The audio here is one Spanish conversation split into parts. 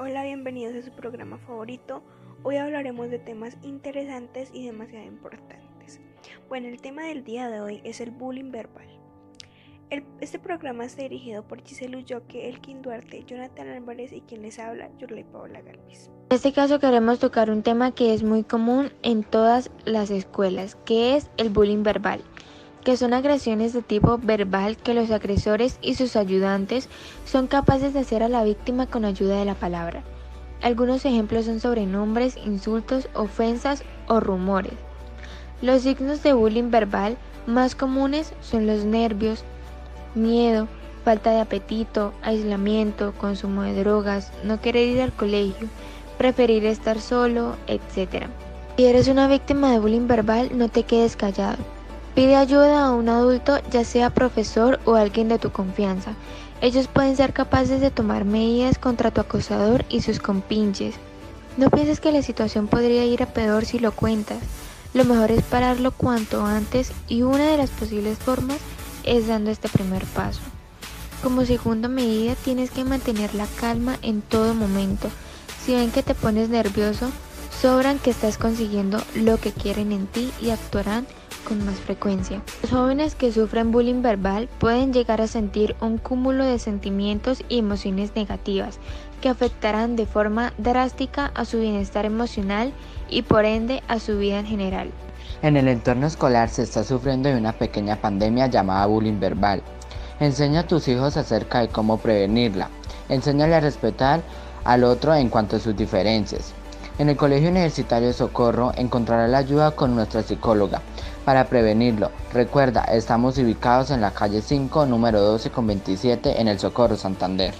Hola, bienvenidos a su programa favorito. Hoy hablaremos de temas interesantes y demasiado importantes. Bueno, el tema del día de hoy es el bullying verbal. este programa está dirigido por Giselle Ulloque, Elkin Duarte, Jonathan Álvarez y quien les habla, Yurley Paola Galvis. En este caso queremos tocar un tema que es muy común en todas las escuelas, que es el bullying verbal que son agresiones de tipo verbal que los agresores y sus ayudantes son capaces de hacer a la víctima con ayuda de la palabra. Algunos ejemplos son sobrenombres, insultos, ofensas o rumores. Los signos de bullying verbal más comunes son los nervios, miedo, falta de apetito, aislamiento, consumo de drogas, no querer ir al colegio, preferir estar solo, etc. Si eres una víctima de bullying verbal, no te quedes callado. Pide ayuda a un adulto, ya sea profesor o alguien de tu confianza. Ellos pueden ser capaces de tomar medidas contra tu acosador y sus compinches. No pienses que la situación podría ir a peor si lo cuentas. Lo mejor es pararlo cuanto antes y una de las posibles formas es dando este primer paso. Como segunda medida tienes que mantener la calma en todo momento. Si ven que te pones nervioso, sobran que estás consiguiendo lo que quieren en ti y actuarán con más frecuencia. Los jóvenes que sufren bullying verbal pueden llegar a sentir un cúmulo de sentimientos y emociones negativas que afectarán de forma drástica a su bienestar emocional y por ende a su vida en general. En el entorno escolar se está sufriendo de una pequeña pandemia llamada bullying verbal. Enseña a tus hijos acerca de cómo prevenirla. Enséñale a respetar al otro en cuanto a sus diferencias. En el Colegio Universitario Socorro encontrará la ayuda con nuestra psicóloga para prevenirlo. Recuerda, estamos ubicados en la calle 5, número 12 con 27 en el Socorro Santander.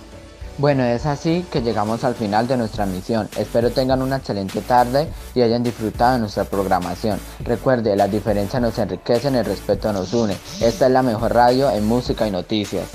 Bueno, es así que llegamos al final de nuestra misión. Espero tengan una excelente tarde y hayan disfrutado de nuestra programación. Recuerde, la diferencia nos enriquece, el respeto nos une. Esta es la mejor radio en música y noticias.